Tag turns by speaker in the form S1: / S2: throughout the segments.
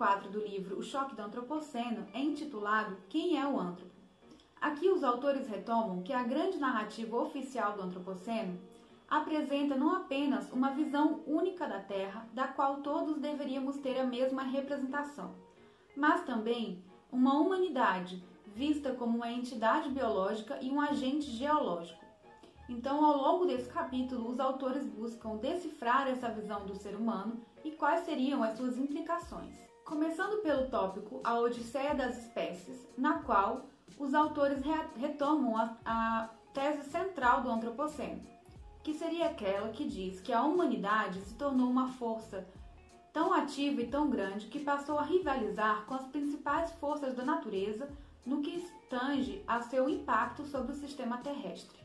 S1: capítulo 4 do livro O Choque do Antropoceno é intitulado Quem é o Antropo? Aqui os autores retomam que a grande narrativa oficial do Antropoceno apresenta não apenas uma visão única da Terra, da qual todos deveríamos ter a mesma representação, mas também uma humanidade vista como uma entidade biológica e um agente geológico. Então, ao longo desse capítulo, os autores buscam decifrar essa visão do ser humano e quais seriam as suas implicações. Começando pelo tópico A Odisseia das Espécies, na qual os autores retomam a, a tese central do Antropoceno, que seria aquela que diz que a humanidade se tornou uma força tão ativa e tão grande que passou a rivalizar com as principais forças da natureza no que tange a seu impacto sobre o sistema terrestre.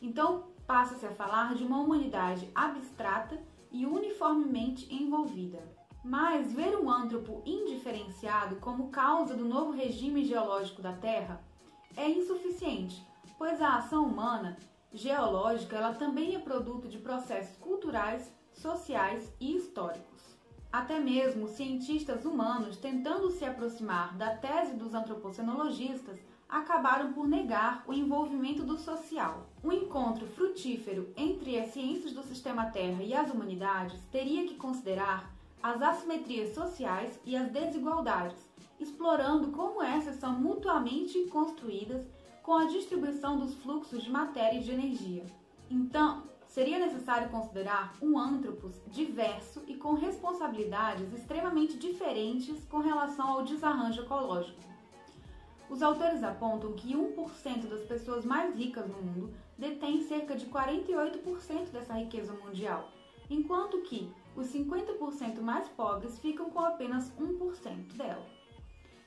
S1: Então, passa-se a falar de uma humanidade abstrata e uniformemente envolvida. Mas ver um antropo indiferenciado como causa do novo regime geológico da Terra é insuficiente, pois a ação humana geológica ela também é produto de processos culturais, sociais e históricos. Até mesmo cientistas humanos tentando se aproximar da tese dos antropocenologistas acabaram por negar o envolvimento do social. Um encontro frutífero entre as ciências do sistema Terra e as humanidades teria que considerar as assimetrias sociais e as desigualdades, explorando como essas são mutuamente construídas com a distribuição dos fluxos de matéria e de energia. Então, seria necessário considerar um antropos diverso e com responsabilidades extremamente diferentes com relação ao desarranjo ecológico. Os autores apontam que 1% das pessoas mais ricas no mundo detém cerca de 48% dessa riqueza mundial, enquanto que os 50% mais pobres ficam com apenas 1% dela.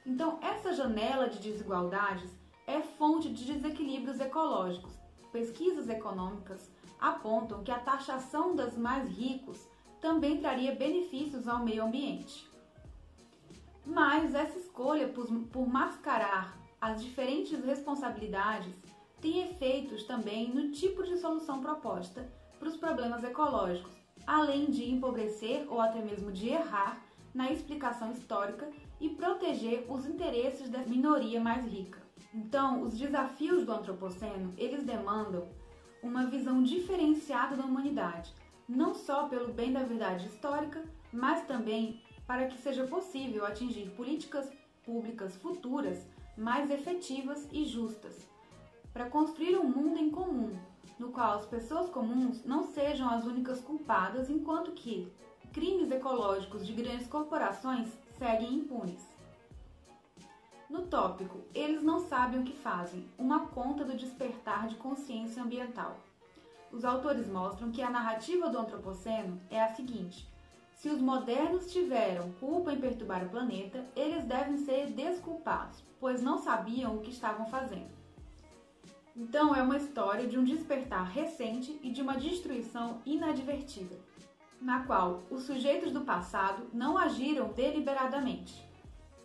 S1: Então, essa janela de desigualdades é fonte de desequilíbrios ecológicos. Pesquisas econômicas apontam que a taxação dos mais ricos também traria benefícios ao meio ambiente. Mas essa escolha por, por mascarar as diferentes responsabilidades tem efeitos também no tipo de solução proposta para os problemas ecológicos, além de empobrecer ou até mesmo de errar na explicação histórica e proteger os interesses da minoria mais rica. Então, os desafios do antropoceno, eles demandam uma visão diferenciada da humanidade, não só pelo bem da verdade histórica, mas também para que seja possível atingir políticas públicas futuras mais efetivas e justas, para construir um mundo em comum, no qual as pessoas comuns não sejam as únicas culpadas, enquanto que crimes ecológicos de grandes corporações seguem impunes. No tópico Eles não sabem o que fazem uma conta do despertar de consciência ambiental. Os autores mostram que a narrativa do Antropoceno é a seguinte: se os modernos tiveram culpa em perturbar o planeta, eles devem ser desculpados, pois não sabiam o que estavam fazendo. Então é uma história de um despertar recente e de uma destruição inadvertida, na qual os sujeitos do passado não agiram deliberadamente.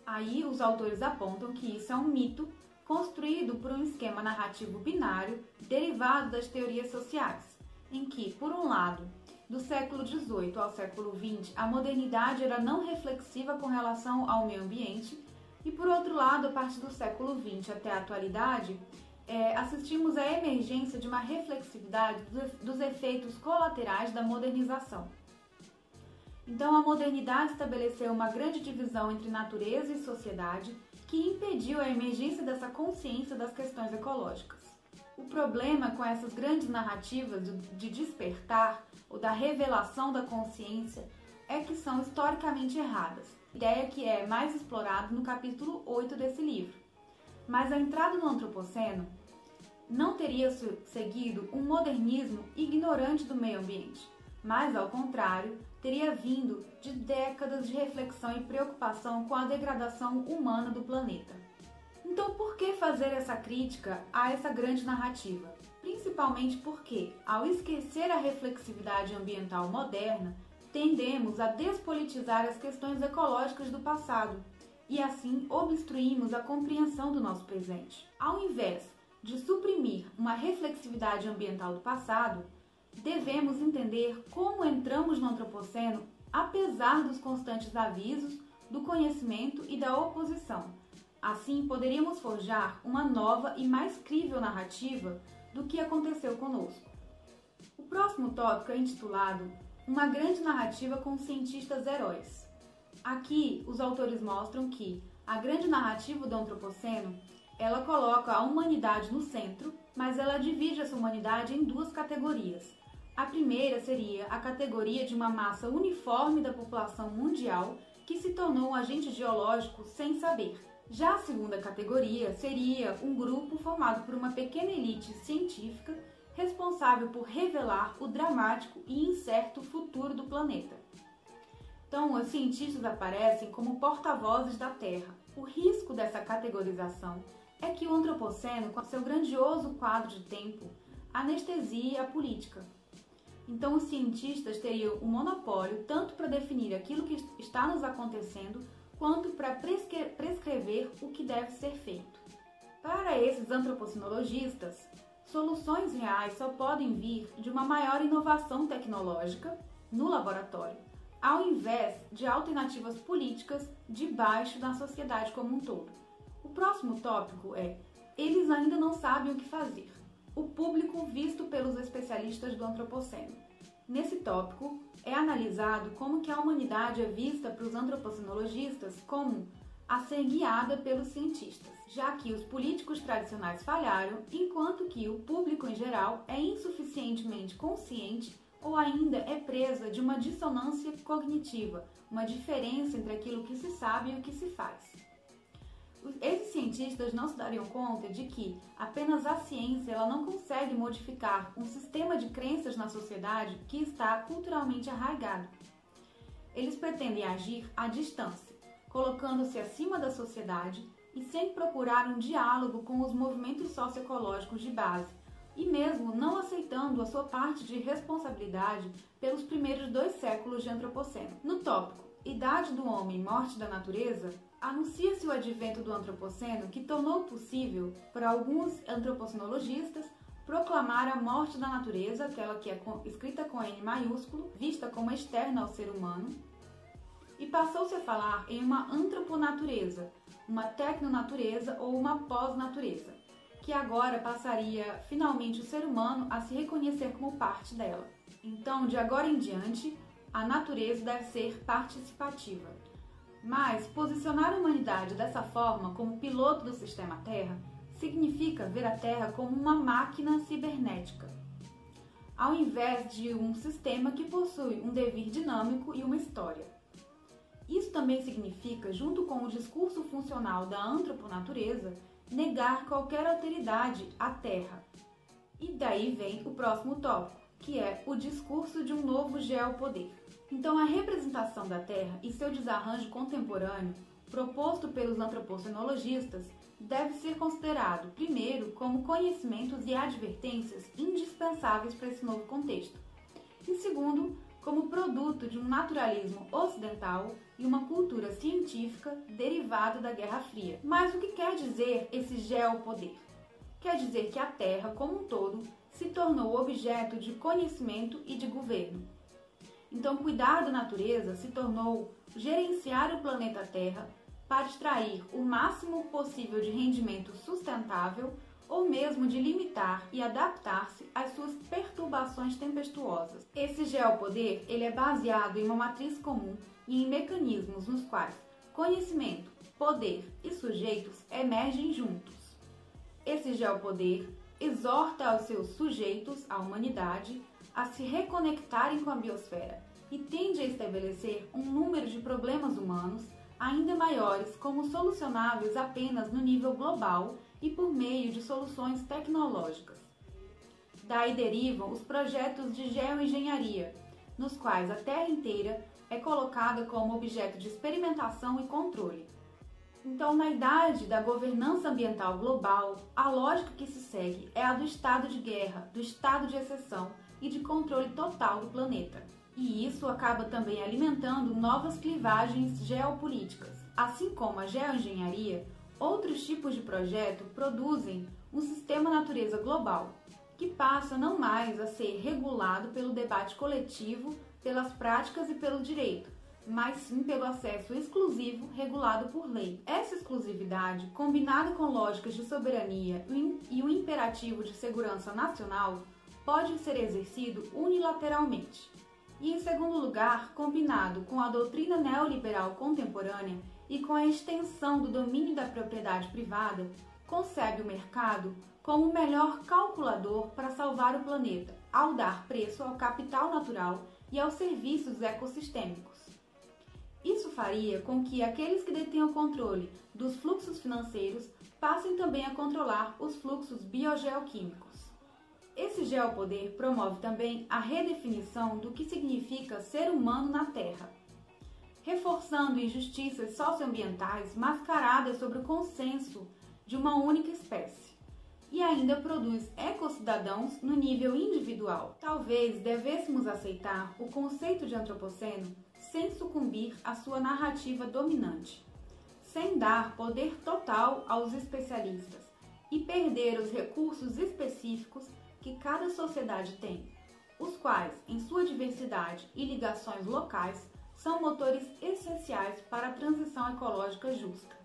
S1: Aí os autores apontam que isso é um mito construído por um esquema narrativo binário derivado das teorias sociais, em que, por um lado, do século XVIII ao século XX, a modernidade era não reflexiva com relação ao meio ambiente, e por outro lado, a partir do século XX até a atualidade, é, assistimos à emergência de uma reflexividade dos efeitos colaterais da modernização. Então, a modernidade estabeleceu uma grande divisão entre natureza e sociedade que impediu a emergência dessa consciência das questões ecológicas. O problema com essas grandes narrativas de despertar ou da revelação da consciência é que são historicamente erradas, ideia que é mais explorada no capítulo 8 desse livro. Mas a entrada no antropoceno não teria seguido um modernismo ignorante do meio ambiente, mas ao contrário, teria vindo de décadas de reflexão e preocupação com a degradação humana do planeta. Então, por que fazer essa crítica a essa grande narrativa? Principalmente porque, ao esquecer a reflexividade ambiental moderna, tendemos a despolitizar as questões ecológicas do passado e assim obstruímos a compreensão do nosso presente. Ao invés de suprimir uma reflexividade ambiental do passado, devemos entender como entramos no antropoceno apesar dos constantes avisos do conhecimento e da oposição. Assim, poderíamos forjar uma nova e mais crível narrativa do que aconteceu conosco. O próximo tópico é intitulado Uma grande narrativa com cientistas heróis. Aqui, os autores mostram que a grande narrativa do antropoceno, ela coloca a humanidade no centro, mas ela divide essa humanidade em duas categorias. A primeira seria a categoria de uma massa uniforme da população mundial que se tornou um agente geológico sem saber. Já a segunda categoria seria um grupo formado por uma pequena elite científica responsável por revelar o dramático e incerto futuro do planeta. Então, os cientistas aparecem como porta-vozes da Terra. O risco dessa categorização é que o antropoceno, com seu grandioso quadro de tempo, anestesia a política. Então, os cientistas teriam o um monopólio tanto para definir aquilo que está nos acontecendo, quanto para prescrever o que deve ser feito. Para esses antropocinologistas, soluções reais só podem vir de uma maior inovação tecnológica no laboratório, ao invés de alternativas políticas debaixo da sociedade como um todo. O próximo tópico é: eles ainda não sabem o que fazer. O público visto pelos especialistas do antropoceno. Nesse tópico, é analisado como que a humanidade é vista para os antropocinologistas como a ser guiada pelos cientistas, já que os políticos tradicionais falharam, enquanto que o público em geral é insuficientemente consciente ou ainda é presa de uma dissonância cognitiva, uma diferença entre aquilo que se sabe e o que se faz. Esses cientistas não se dariam conta de que apenas a ciência ela não consegue modificar um sistema de crenças na sociedade que está culturalmente arraigado. Eles pretendem agir à distância, colocando-se acima da sociedade e sem procurar um diálogo com os movimentos socioecológicos de base, e mesmo não aceitando a sua parte de responsabilidade pelos primeiros dois séculos de antropoceno. No tópico Idade do Homem e Morte da Natureza, anuncia-se o advento do antropoceno que tornou possível para alguns antropocenologistas proclamar a morte da natureza, aquela que é escrita com N maiúsculo, vista como externa ao ser humano, e passou-se a falar em uma antroponatureza, uma tecnonatureza ou uma pós-natureza, que agora passaria finalmente o ser humano a se reconhecer como parte dela. Então, de agora em diante, a natureza deve ser participativa. Mas posicionar a humanidade dessa forma como piloto do sistema Terra significa ver a Terra como uma máquina cibernética, ao invés de um sistema que possui um devir dinâmico e uma história. Isso também significa, junto com o discurso funcional da antroponatureza, negar qualquer alteridade à Terra. E daí vem o próximo tópico, que é o discurso de um novo geopoder. Então, a representação da Terra e seu desarranjo contemporâneo, proposto pelos antropocenologistas, deve ser considerado, primeiro, como conhecimentos e advertências indispensáveis para esse novo contexto, e segundo, como produto de um naturalismo ocidental e uma cultura científica derivada da Guerra Fria. Mas o que quer dizer esse geopoder? Quer dizer que a Terra, como um todo, se tornou objeto de conhecimento e de governo. Então, cuidar da natureza se tornou gerenciar o planeta Terra para extrair o máximo possível de rendimento sustentável ou mesmo de limitar e adaptar-se às suas perturbações tempestuosas. Esse geopoder ele é baseado em uma matriz comum e em mecanismos nos quais conhecimento, poder e sujeitos emergem juntos. Esse geopoder exorta aos seus sujeitos, a humanidade, a se reconectarem com a biosfera e tende a estabelecer um número de problemas humanos ainda maiores como solucionáveis apenas no nível global e por meio de soluções tecnológicas. Daí derivam os projetos de geoengenharia, nos quais a Terra inteira é colocada como objeto de experimentação e controle. Então, na idade da governança ambiental global, a lógica que se segue é a do estado de guerra, do estado de exceção e de controle total do planeta. E isso acaba também alimentando novas clivagens geopolíticas. Assim como a geoengenharia, outros tipos de projeto produzem um sistema natureza global, que passa não mais a ser regulado pelo debate coletivo, pelas práticas e pelo direito, mas sim pelo acesso exclusivo regulado por lei. Essa exclusividade, combinada com lógicas de soberania e o imperativo de segurança nacional, pode ser exercido unilateralmente. E, em segundo lugar, combinado com a doutrina neoliberal contemporânea e com a extensão do domínio da propriedade privada, concebe o mercado como o melhor calculador para salvar o planeta, ao dar preço ao capital natural e aos serviços ecossistêmicos. Isso faria com que aqueles que detenham controle dos fluxos financeiros passem também a controlar os fluxos biogeoquímicos. Esse geopoder promove também a redefinição do que significa ser humano na Terra, reforçando injustiças socioambientais mascaradas sobre o consenso de uma única espécie. E ainda produz ecocidadãos no nível individual. Talvez devêssemos aceitar o conceito de antropoceno sem sucumbir à sua narrativa dominante, sem dar poder total aos especialistas e perder os recursos específicos que cada sociedade tem, os quais, em sua diversidade e ligações locais, são motores essenciais para a transição ecológica justa.